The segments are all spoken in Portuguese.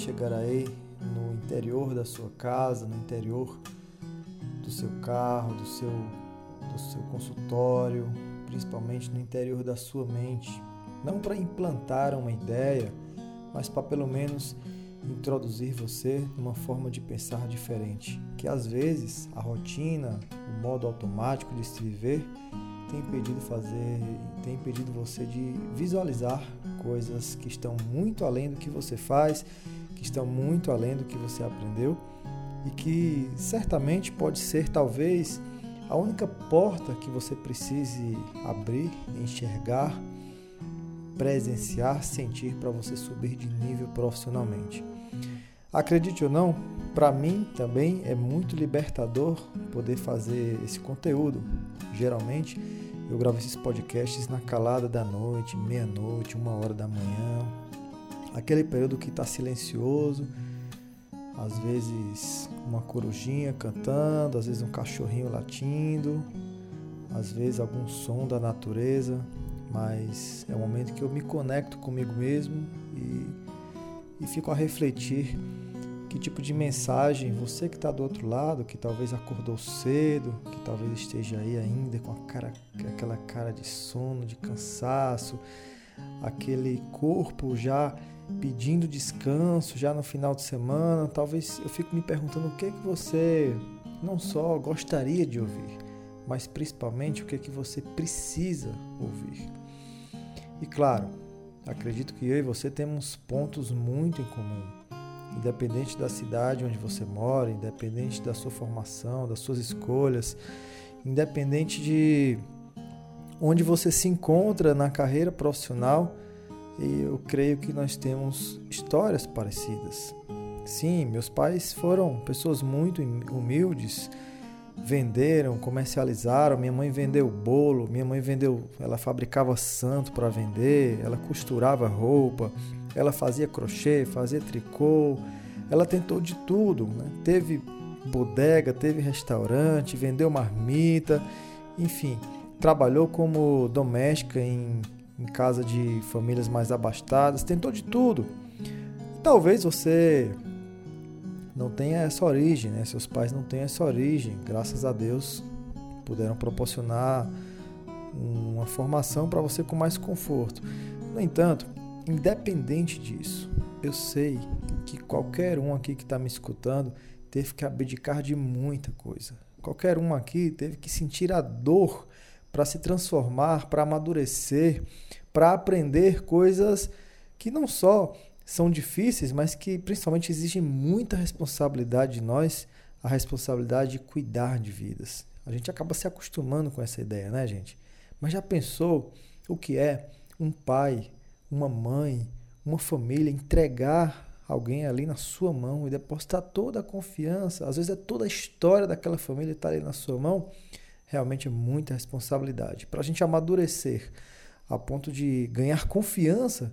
vez chegarei no interior da sua casa, no interior do seu carro, do seu, do seu consultório, principalmente no interior da sua mente. Não para implantar uma ideia, mas para pelo menos introduzir você numa forma de pensar diferente, que às vezes a rotina, o modo automático de se viver tem impedido fazer, tem impedido você de visualizar coisas que estão muito além do que você faz, que estão muito além do que você aprendeu e que certamente pode ser talvez a única porta que você precise abrir, enxergar, presenciar, sentir para você subir de nível profissionalmente. Acredite ou não, para mim também é muito libertador poder fazer esse conteúdo. Geralmente eu gravo esses podcasts na calada da noite, meia-noite, uma hora da manhã, aquele período que está silencioso, às vezes uma corujinha cantando, às vezes um cachorrinho latindo, às vezes algum som da natureza, mas é o momento que eu me conecto comigo mesmo e, e fico a refletir que tipo de mensagem você que está do outro lado, que talvez acordou cedo, que talvez esteja aí ainda com cara, aquela cara de sono, de cansaço, aquele corpo já pedindo descanso já no final de semana, talvez eu fico me perguntando o que é que você não só gostaria de ouvir, mas principalmente o que é que você precisa ouvir. E claro, acredito que eu e você temos pontos muito em comum independente da cidade onde você mora, independente da sua formação, das suas escolhas, independente de onde você se encontra na carreira profissional, eu creio que nós temos histórias parecidas. Sim, meus pais foram pessoas muito humildes, venderam, comercializaram. Minha mãe vendeu bolo, minha mãe vendeu, ela fabricava santo para vender, ela costurava roupa, ela fazia crochê, fazia tricô, ela tentou de tudo. Né? Teve bodega, teve restaurante, vendeu marmita, enfim, trabalhou como doméstica em, em casa de famílias mais abastadas, tentou de tudo. Talvez você não tenha essa origem, né? seus pais não têm essa origem, graças a Deus puderam proporcionar uma formação para você com mais conforto. No entanto, Independente disso, eu sei que qualquer um aqui que está me escutando teve que abdicar de muita coisa. Qualquer um aqui teve que sentir a dor para se transformar, para amadurecer, para aprender coisas que não só são difíceis, mas que principalmente exigem muita responsabilidade de nós, a responsabilidade de cuidar de vidas. A gente acaba se acostumando com essa ideia, né, gente? Mas já pensou o que é um pai, uma mãe, uma família, entregar alguém ali na sua mão e depositar toda a confiança, às vezes é toda a história daquela família estar ali na sua mão, realmente é muita responsabilidade. Para a gente amadurecer a ponto de ganhar confiança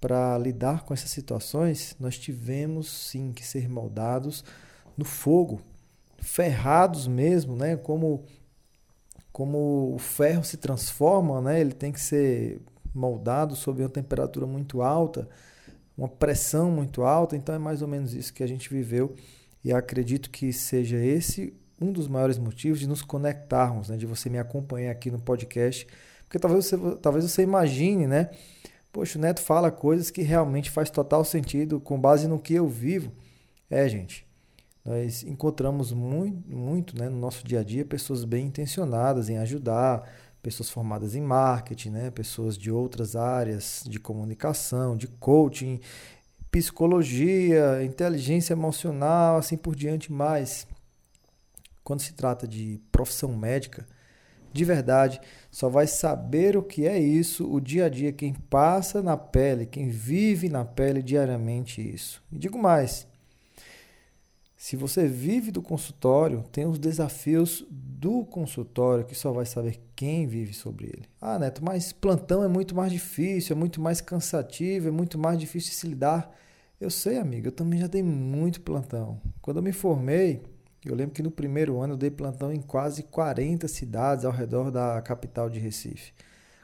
para lidar com essas situações, nós tivemos sim que ser moldados no fogo, ferrados mesmo, né? Como como o ferro se transforma, né? Ele tem que ser moldado sob uma temperatura muito alta, uma pressão muito alta. Então é mais ou menos isso que a gente viveu e acredito que seja esse um dos maiores motivos de nos conectarmos, né? de você me acompanhar aqui no podcast, porque talvez você, talvez você imagine, né? Poxa, o Neto fala coisas que realmente faz total sentido com base no que eu vivo. É, gente, nós encontramos muito, muito né, no nosso dia a dia pessoas bem intencionadas em ajudar, pessoas formadas em marketing, né? pessoas de outras áreas de comunicação, de coaching, psicologia, inteligência emocional, assim por diante mais. Quando se trata de profissão médica, de verdade, só vai saber o que é isso o dia a dia, quem passa na pele, quem vive na pele diariamente isso. E digo mais, se você vive do consultório, tem os desafios do consultório que só vai saber quem vive sobre ele. Ah, Neto, mas plantão é muito mais difícil, é muito mais cansativo, é muito mais difícil de se lidar. Eu sei, amigo, eu também já dei muito plantão. Quando eu me formei, eu lembro que no primeiro ano eu dei plantão em quase 40 cidades ao redor da capital de Recife.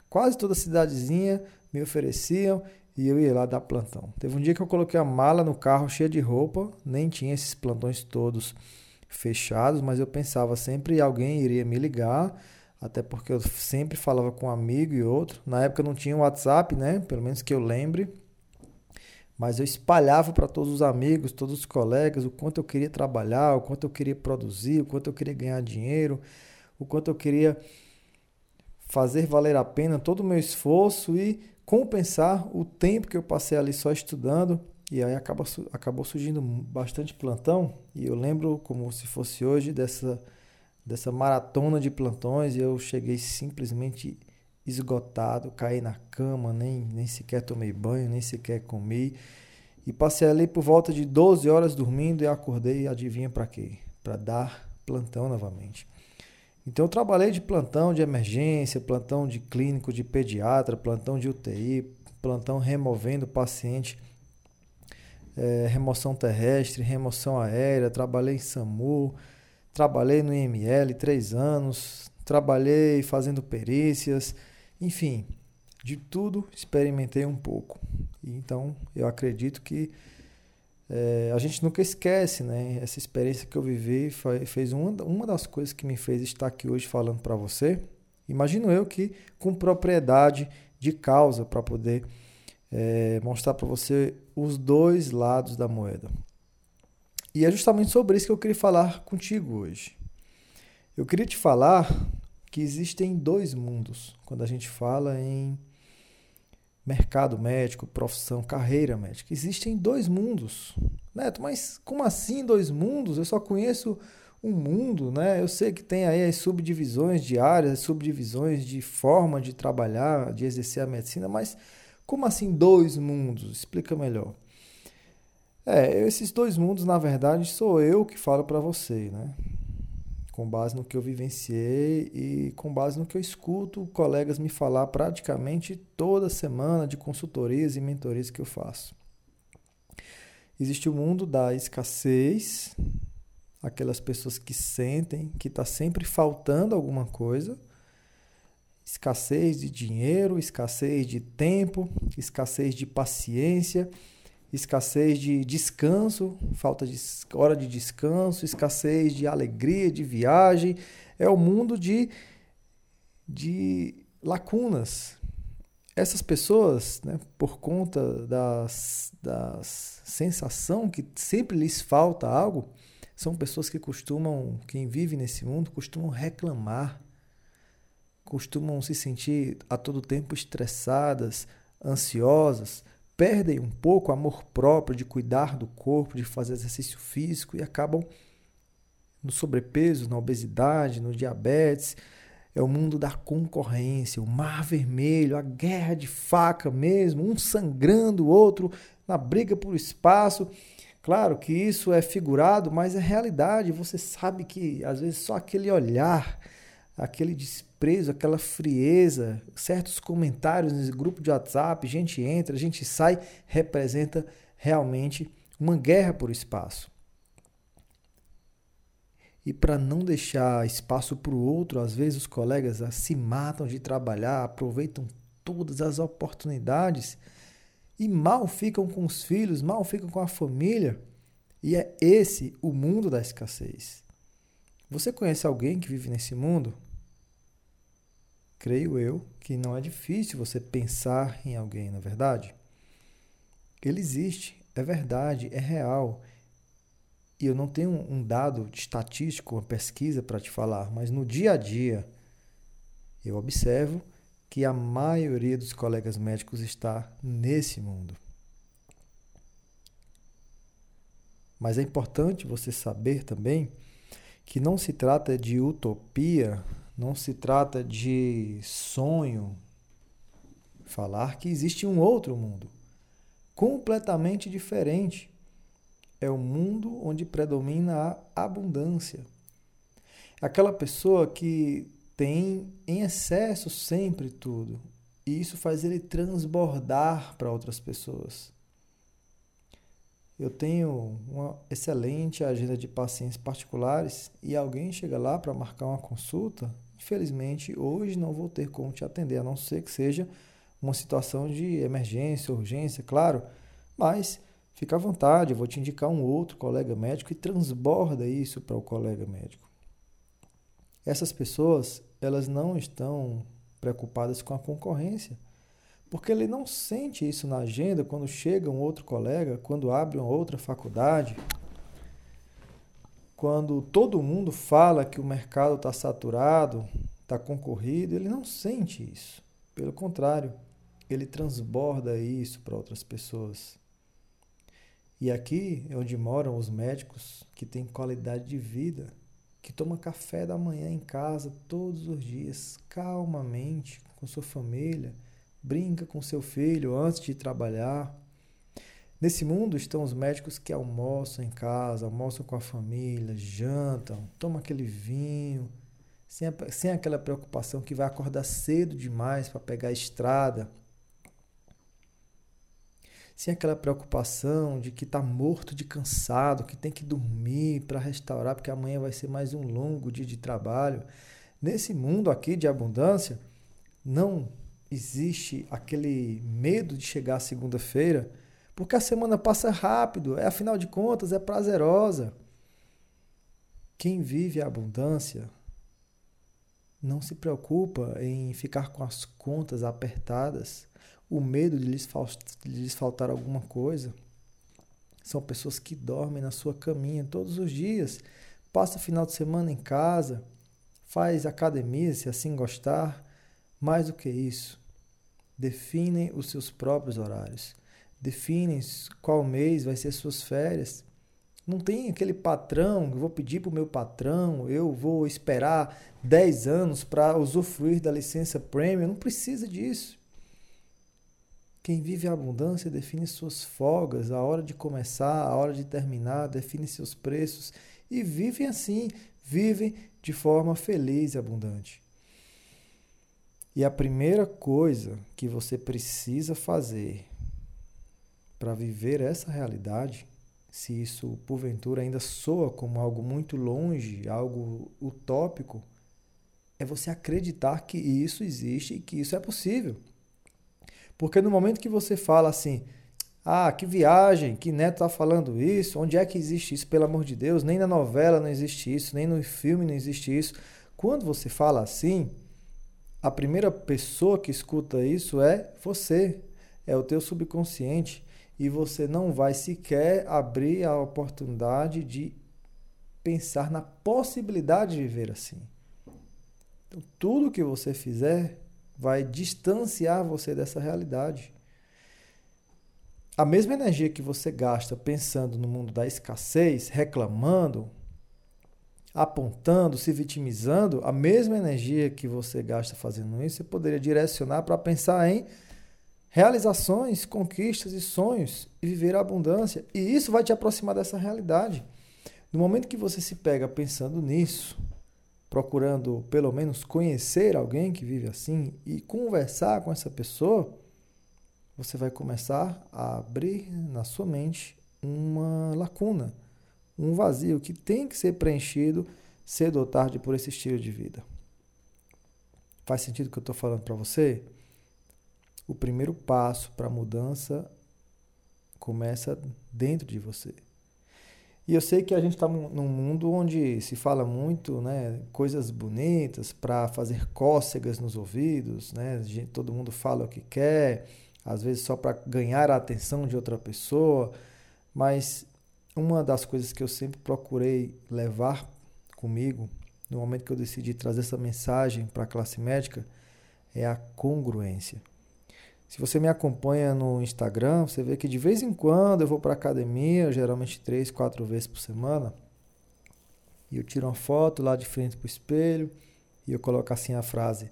Quase toda cidadezinha me ofereciam e eu ia lá dar plantão. Teve um dia que eu coloquei a mala no carro cheia de roupa, nem tinha esses plantões todos fechados, mas eu pensava sempre alguém iria me ligar, até porque eu sempre falava com um amigo e outro. Na época não tinha WhatsApp, né? Pelo menos que eu lembre. Mas eu espalhava para todos os amigos, todos os colegas, o quanto eu queria trabalhar, o quanto eu queria produzir, o quanto eu queria ganhar dinheiro, o quanto eu queria fazer valer a pena todo o meu esforço e compensar o tempo que eu passei ali só estudando. E aí acaba, acabou surgindo bastante plantão. E eu lembro como se fosse hoje dessa, dessa maratona de plantões. E eu cheguei simplesmente esgotado, caí na cama, nem, nem sequer tomei banho, nem sequer comi. E passei ali por volta de 12 horas dormindo e acordei, adivinha para quê? Para dar plantão novamente. Então eu trabalhei de plantão de emergência, plantão de clínico, de pediatra, plantão de UTI, plantão removendo paciente, é, remoção terrestre, remoção aérea, trabalhei em SAMU, trabalhei no IML três anos, trabalhei fazendo perícias, enfim, de tudo experimentei um pouco. Então eu acredito que é, a gente nunca esquece, né? Essa experiência que eu vivi fez uma, uma das coisas que me fez estar aqui hoje falando para você. Imagino eu que com propriedade de causa para poder é, mostrar para você os dois lados da moeda. E é justamente sobre isso que eu queria falar contigo hoje. Eu queria te falar que existem dois mundos quando a gente fala em mercado médico, profissão, carreira médica. Existem dois mundos. Neto, mas como assim dois mundos? Eu só conheço um mundo, né? Eu sei que tem aí as subdivisões de áreas, as subdivisões de forma de trabalhar, de exercer a medicina, mas como assim dois mundos? Explica melhor. É, esses dois mundos, na verdade, sou eu que falo para você, né? Com base no que eu vivenciei e com base no que eu escuto colegas me falar praticamente toda semana de consultorias e mentorias que eu faço. Existe o mundo da escassez, aquelas pessoas que sentem que está sempre faltando alguma coisa, escassez de dinheiro, escassez de tempo, escassez de paciência escassez de descanso, falta de hora de descanso, escassez de alegria, de viagem. É o mundo de, de lacunas. Essas pessoas, né, por conta das, das sensação que sempre lhes falta algo, são pessoas que costumam, quem vive nesse mundo, costumam reclamar, costumam se sentir a todo tempo estressadas, ansiosas, perdem um pouco o amor próprio de cuidar do corpo, de fazer exercício físico e acabam no sobrepeso, na obesidade, no diabetes. É o mundo da concorrência, o mar vermelho, a guerra de faca mesmo, um sangrando o outro na briga por espaço. Claro que isso é figurado, mas é realidade. Você sabe que às vezes só aquele olhar, aquele desprezo, preso, aquela frieza, certos comentários nesse grupo de WhatsApp, gente entra, gente sai, representa realmente uma guerra por espaço. E para não deixar espaço para o outro, às vezes os colegas ah, se matam de trabalhar, aproveitam todas as oportunidades e mal ficam com os filhos, mal ficam com a família. E é esse o mundo da escassez. Você conhece alguém que vive nesse mundo? Creio eu que não é difícil você pensar em alguém, na é verdade? Ele existe, é verdade, é real. E eu não tenho um dado estatístico, uma pesquisa para te falar, mas no dia a dia eu observo que a maioria dos colegas médicos está nesse mundo. Mas é importante você saber também que não se trata de utopia não se trata de sonho. Falar que existe um outro mundo, completamente diferente. É o mundo onde predomina a abundância. Aquela pessoa que tem em excesso sempre tudo, e isso faz ele transbordar para outras pessoas. Eu tenho uma excelente agenda de pacientes particulares e alguém chega lá para marcar uma consulta Infelizmente, hoje não vou ter como te atender, a não ser que seja uma situação de emergência, urgência, claro, mas fica à vontade, eu vou te indicar um outro colega médico e transborda isso para o colega médico. Essas pessoas, elas não estão preocupadas com a concorrência, porque ele não sente isso na agenda quando chega um outro colega, quando abre uma outra faculdade, quando todo mundo fala que o mercado está saturado, está concorrido, ele não sente isso. Pelo contrário, ele transborda isso para outras pessoas. E aqui é onde moram os médicos que têm qualidade de vida, que tomam café da manhã em casa todos os dias, calmamente, com sua família, brinca com seu filho antes de trabalhar. Nesse mundo estão os médicos que almoçam em casa, almoçam com a família, jantam, tomam aquele vinho, sem, a, sem aquela preocupação que vai acordar cedo demais para pegar a estrada, sem aquela preocupação de que está morto de cansado, que tem que dormir para restaurar, porque amanhã vai ser mais um longo dia de trabalho. Nesse mundo aqui de abundância, não existe aquele medo de chegar segunda-feira, porque a semana passa rápido, é afinal de contas é prazerosa. Quem vive a abundância não se preocupa em ficar com as contas apertadas o medo de lhes, de lhes faltar alguma coisa. São pessoas que dormem na sua caminha todos os dias, passa o final de semana em casa, faz academia se assim gostar. Mais do que isso, definem os seus próprios horários, definem qual mês vai ser suas férias. Não tem aquele patrão, eu vou pedir para o meu patrão, eu vou esperar 10 anos para usufruir da licença premium. Não precisa disso. Quem vive a abundância define suas folgas, a hora de começar, a hora de terminar, define seus preços e vivem assim, vivem de forma feliz e abundante. E a primeira coisa que você precisa fazer para viver essa realidade, se isso porventura ainda soa como algo muito longe, algo utópico, é você acreditar que isso existe e que isso é possível. Porque no momento que você fala assim, ah, que viagem, que Neto está falando isso, onde é que existe isso, pelo amor de Deus? Nem na novela não existe isso, nem no filme não existe isso. Quando você fala assim, a primeira pessoa que escuta isso é você, é o teu subconsciente. E você não vai sequer abrir a oportunidade de pensar na possibilidade de viver assim. Então, tudo que você fizer vai distanciar você dessa realidade. A mesma energia que você gasta pensando no mundo da escassez, reclamando, apontando, se vitimizando, a mesma energia que você gasta fazendo isso, você poderia direcionar para pensar em realizações, conquistas e sonhos e viver a abundância. E isso vai te aproximar dessa realidade. No momento que você se pega pensando nisso, procurando pelo menos conhecer alguém que vive assim e conversar com essa pessoa, você vai começar a abrir na sua mente uma lacuna, um vazio que tem que ser preenchido cedo ou tarde por esse estilo de vida. Faz sentido o que eu estou falando para você? O primeiro passo para a mudança começa dentro de você. E eu sei que a gente está num mundo onde se fala muito, né, coisas bonitas para fazer cócegas nos ouvidos, né? Todo mundo fala o que quer, às vezes só para ganhar a atenção de outra pessoa, mas uma das coisas que eu sempre procurei levar comigo no momento que eu decidi trazer essa mensagem para a classe médica é a congruência. Se você me acompanha no Instagram, você vê que de vez em quando eu vou para academia, geralmente três, quatro vezes por semana, e eu tiro uma foto lá de frente para o espelho e eu coloco assim a frase: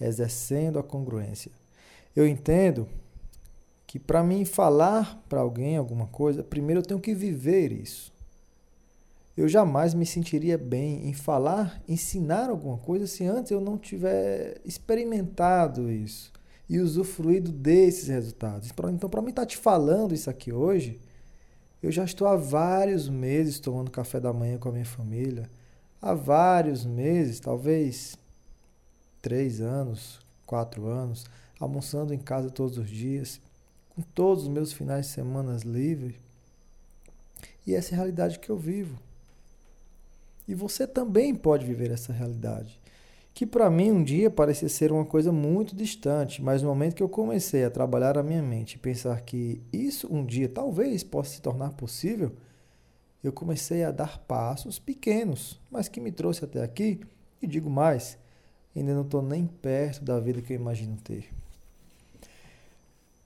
exercendo a congruência. Eu entendo que para mim falar para alguém alguma coisa, primeiro eu tenho que viver isso. Eu jamais me sentiria bem em falar, ensinar alguma coisa se antes eu não tiver experimentado isso e usufruído desses resultados. Então, para mim estar tá te falando isso aqui hoje, eu já estou há vários meses tomando café da manhã com a minha família. Há vários meses, talvez três anos, quatro anos, almoçando em casa todos os dias, com todos os meus finais de semana livres. E essa é a realidade que eu vivo. E você também pode viver essa realidade. Que para mim um dia parecia ser uma coisa muito distante, mas no momento que eu comecei a trabalhar a minha mente e pensar que isso um dia talvez possa se tornar possível, eu comecei a dar passos pequenos, mas que me trouxe até aqui. E digo mais, ainda não estou nem perto da vida que eu imagino ter.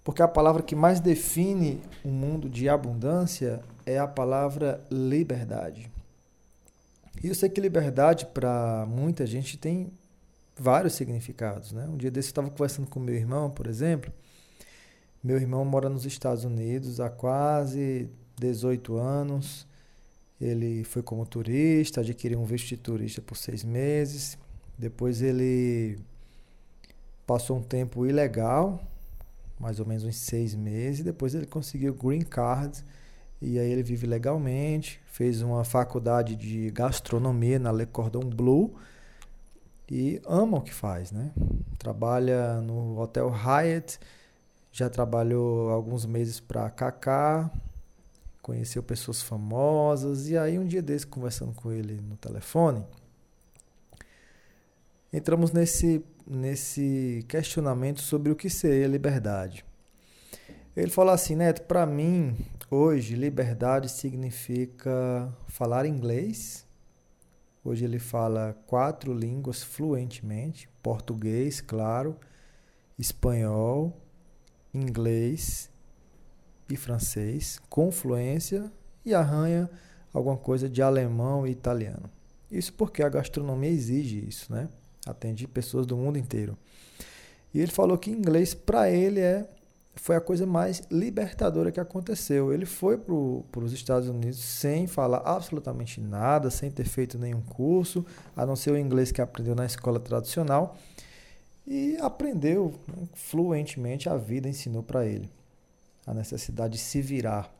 Porque a palavra que mais define um mundo de abundância é a palavra liberdade. E eu sei que liberdade para muita gente tem vários significados. Né? Um dia desse eu estava conversando com meu irmão, por exemplo. Meu irmão mora nos Estados Unidos há quase 18 anos. Ele foi como turista, adquiriu um visto de turista por seis meses. Depois ele passou um tempo ilegal, mais ou menos uns seis meses. Depois ele conseguiu green card e aí ele vive legalmente. Fez uma faculdade de gastronomia na Le Cordon Bleu e ama o que faz, né? Trabalha no Hotel Hyatt, já trabalhou alguns meses para Kaká, conheceu pessoas famosas e aí um dia desse conversando com ele no telefone, entramos nesse nesse questionamento sobre o que seria liberdade. Ele falou assim, Neto, para mim, hoje, liberdade significa falar inglês. Hoje ele fala quatro línguas fluentemente: português, claro, espanhol, inglês e francês, com fluência, e arranha alguma coisa de alemão e italiano. Isso porque a gastronomia exige isso, né? Atende pessoas do mundo inteiro. E ele falou que inglês para ele é foi a coisa mais libertadora que aconteceu. Ele foi para os Estados Unidos sem falar absolutamente nada, sem ter feito nenhum curso, a não ser o inglês que aprendeu na escola tradicional, e aprendeu né, fluentemente. A vida ensinou para ele a necessidade de se virar.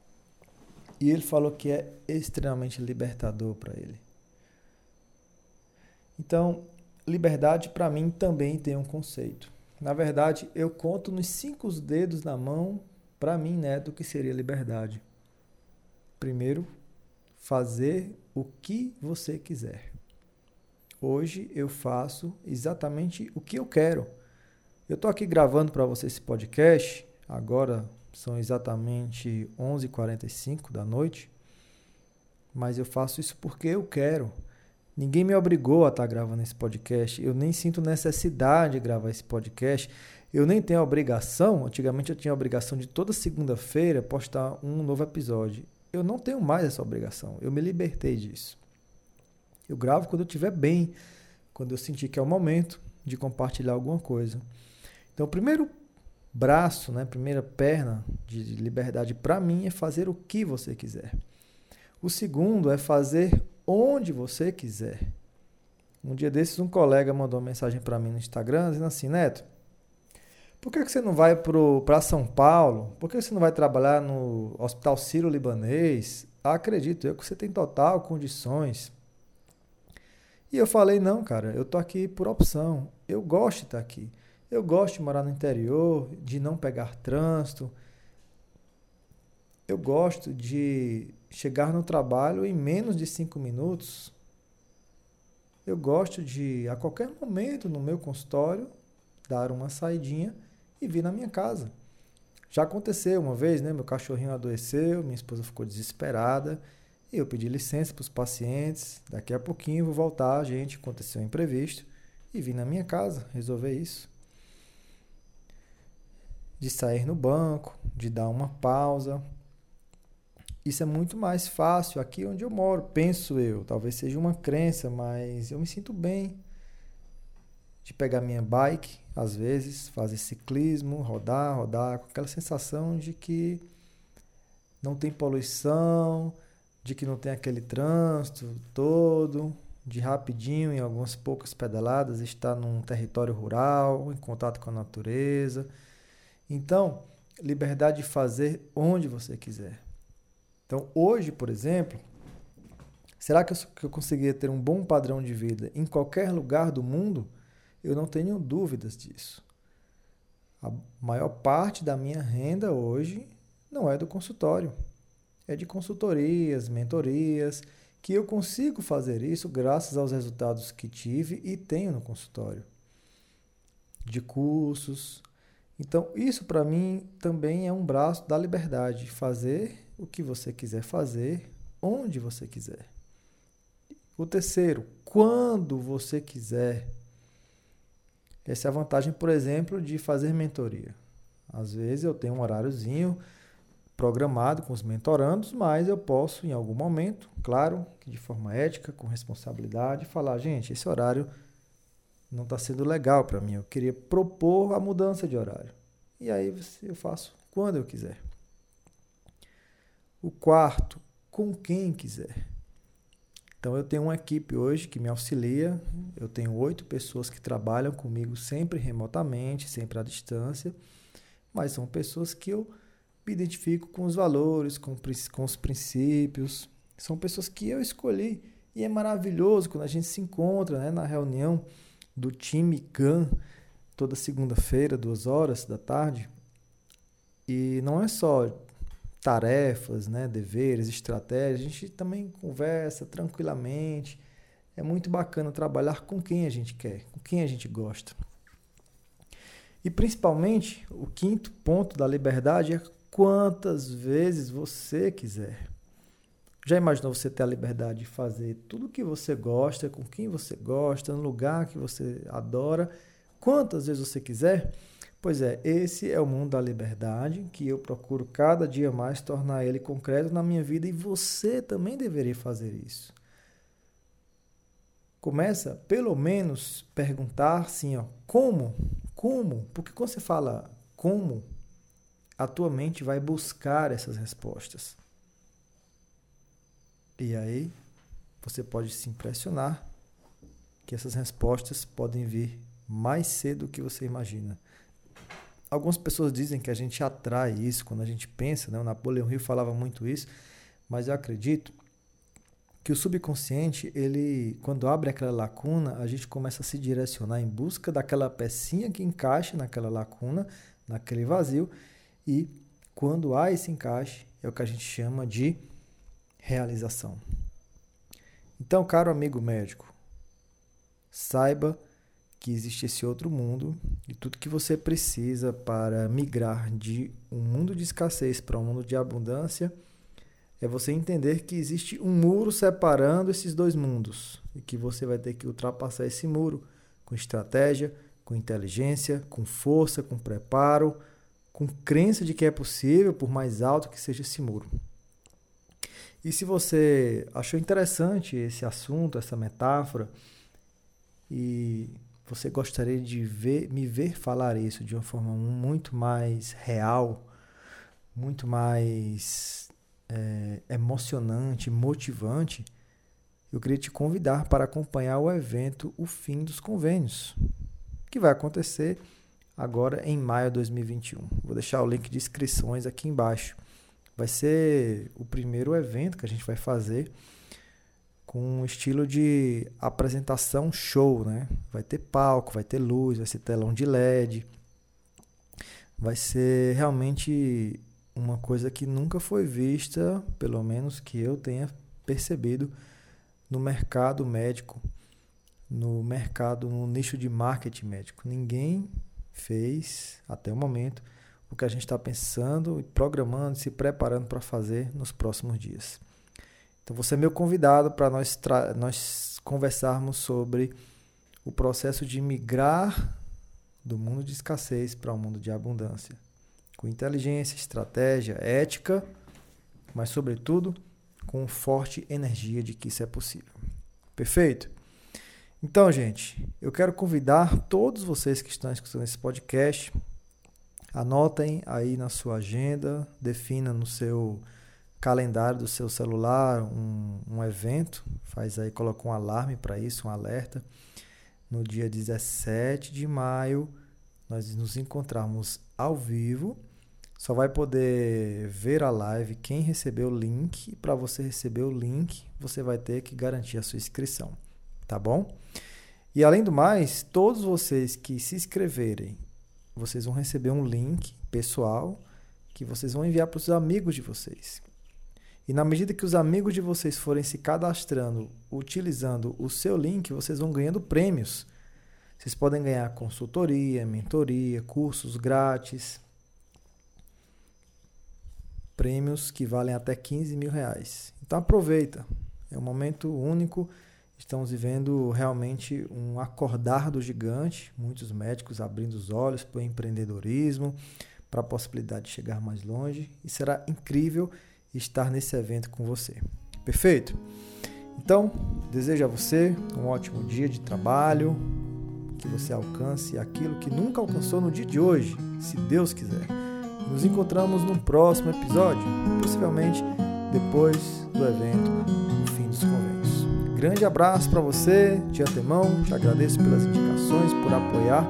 E ele falou que é extremamente libertador para ele. Então, liberdade para mim também tem um conceito. Na verdade, eu conto nos cinco dedos na mão, para mim, né, do que seria liberdade. Primeiro, fazer o que você quiser. Hoje eu faço exatamente o que eu quero. Eu estou aqui gravando para você esse podcast, agora são exatamente 11h45 da noite, mas eu faço isso porque eu quero. Ninguém me obrigou a estar tá gravando esse podcast. Eu nem sinto necessidade de gravar esse podcast. Eu nem tenho a obrigação. Antigamente eu tinha a obrigação de toda segunda-feira postar um novo episódio. Eu não tenho mais essa obrigação. Eu me libertei disso. Eu gravo quando eu estiver bem, quando eu sentir que é o momento de compartilhar alguma coisa. Então, o primeiro braço, né, primeira perna de liberdade para mim é fazer o que você quiser. O segundo é fazer onde você quiser. Um dia desses, um colega mandou uma mensagem para mim no Instagram dizendo assim: Neto, por que, você não vai para São Paulo? Por que você não vai trabalhar no Hospital Sírio-Libanês? Ah, acredito eu que você tem total condições. E eu falei: não, cara, eu tô aqui por opção. Eu gosto de estar aqui. Eu gosto de morar no interior, de não pegar trânsito. Eu gosto de chegar no trabalho em menos de cinco minutos. Eu gosto de, a qualquer momento no meu consultório, dar uma saidinha e vir na minha casa. Já aconteceu uma vez, né? Meu cachorrinho adoeceu, minha esposa ficou desesperada e eu pedi licença para os pacientes. Daqui a pouquinho vou voltar, gente. Aconteceu um imprevisto e vim na minha casa resolver isso. De sair no banco, de dar uma pausa, isso é muito mais fácil aqui onde eu moro, penso eu. Talvez seja uma crença, mas eu me sinto bem de pegar minha bike, às vezes, fazer ciclismo, rodar, rodar, com aquela sensação de que não tem poluição, de que não tem aquele trânsito todo, de rapidinho, em algumas poucas pedaladas, estar num território rural, em contato com a natureza. Então, liberdade de fazer onde você quiser. Então, hoje, por exemplo, será que eu, que eu conseguiria ter um bom padrão de vida em qualquer lugar do mundo? Eu não tenho dúvidas disso. A maior parte da minha renda hoje não é do consultório, é de consultorias, mentorias, que eu consigo fazer isso graças aos resultados que tive e tenho no consultório. De cursos. Então, isso para mim também é um braço da liberdade, fazer o que você quiser fazer, onde você quiser. O terceiro, quando você quiser. Essa é a vantagem, por exemplo, de fazer mentoria. Às vezes eu tenho um horáriozinho programado com os mentorandos, mas eu posso, em algum momento, claro, de forma ética, com responsabilidade, falar: gente, esse horário não está sendo legal para mim. Eu queria propor a mudança de horário. E aí eu faço quando eu quiser. O quarto, com quem quiser. Então eu tenho uma equipe hoje que me auxilia. Eu tenho oito pessoas que trabalham comigo sempre remotamente, sempre à distância, mas são pessoas que eu me identifico com os valores, com, com os princípios. São pessoas que eu escolhi e é maravilhoso quando a gente se encontra né, na reunião do time GAN, toda segunda-feira, duas horas da tarde. E não é só tarefas, né, deveres, estratégias, a gente também conversa tranquilamente. É muito bacana trabalhar com quem a gente quer, com quem a gente gosta. E principalmente, o quinto ponto da liberdade é quantas vezes você quiser. Já imaginou você ter a liberdade de fazer tudo o que você gosta, com quem você gosta, no lugar que você adora, quantas vezes você quiser? Pois é, esse é o mundo da liberdade que eu procuro cada dia mais tornar ele concreto na minha vida e você também deveria fazer isso. Começa, pelo menos, perguntar assim, ó, como? Como? Porque quando você fala como, a tua mente vai buscar essas respostas. E aí você pode se impressionar que essas respostas podem vir mais cedo do que você imagina. Algumas pessoas dizem que a gente atrai isso quando a gente pensa, né? o Napoleão Hill falava muito isso, mas eu acredito que o subconsciente, ele, quando abre aquela lacuna, a gente começa a se direcionar em busca daquela pecinha que encaixa naquela lacuna, naquele vazio, e quando há esse encaixe, é o que a gente chama de realização. Então, caro amigo médico, saiba que existe esse outro mundo e tudo que você precisa para migrar de um mundo de escassez para um mundo de abundância é você entender que existe um muro separando esses dois mundos e que você vai ter que ultrapassar esse muro com estratégia, com inteligência, com força, com preparo, com crença de que é possível, por mais alto que seja esse muro. E se você achou interessante esse assunto, essa metáfora, e você gostaria de ver, me ver falar isso de uma forma muito mais real, muito mais é, emocionante, motivante, eu queria te convidar para acompanhar o evento O Fim dos Convênios, que vai acontecer agora em maio de 2021. Vou deixar o link de inscrições aqui embaixo. Vai ser o primeiro evento que a gente vai fazer com um estilo de apresentação show, né? Vai ter palco, vai ter luz, vai ser telão de LED. Vai ser realmente uma coisa que nunca foi vista, pelo menos que eu tenha percebido no mercado médico, no mercado, no nicho de marketing médico. Ninguém fez até o momento o que a gente está pensando e programando, se preparando para fazer nos próximos dias. Então você é meu convidado para nós, nós conversarmos sobre o processo de migrar do mundo de escassez para o um mundo de abundância, com inteligência, estratégia, ética, mas sobretudo com forte energia de que isso é possível. Perfeito? Então, gente, eu quero convidar todos vocês que estão escutando esse podcast, anotem aí na sua agenda, defina no seu calendário do seu celular um, um evento, faz aí, coloca um alarme para isso, um alerta. No dia 17 de maio, nós nos encontramos ao vivo. Só vai poder ver a live quem recebeu o link. Para você receber o link, você vai ter que garantir a sua inscrição tá bom? E além do mais, todos vocês que se inscreverem vocês vão receber um link pessoal que vocês vão enviar para os amigos de vocês. E na medida que os amigos de vocês forem se cadastrando utilizando o seu link, vocês vão ganhando prêmios. Vocês podem ganhar consultoria, mentoria, cursos grátis, prêmios que valem até 15 mil reais. Então aproveita, é um momento único. Estamos vivendo realmente um acordar do gigante, muitos médicos abrindo os olhos para o empreendedorismo, para a possibilidade de chegar mais longe, e será incrível estar nesse evento com você. Perfeito? Então, desejo a você um ótimo dia de trabalho, que você alcance aquilo que nunca alcançou no dia de hoje, se Deus quiser. Nos encontramos no próximo episódio, possivelmente depois do evento fim dos convênios. Grande abraço para você, de antemão, te agradeço pelas indicações, por apoiar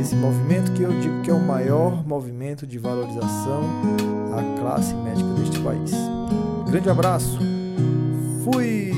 esse movimento que eu digo que é o maior movimento de valorização à classe médica deste país. Grande abraço, fui!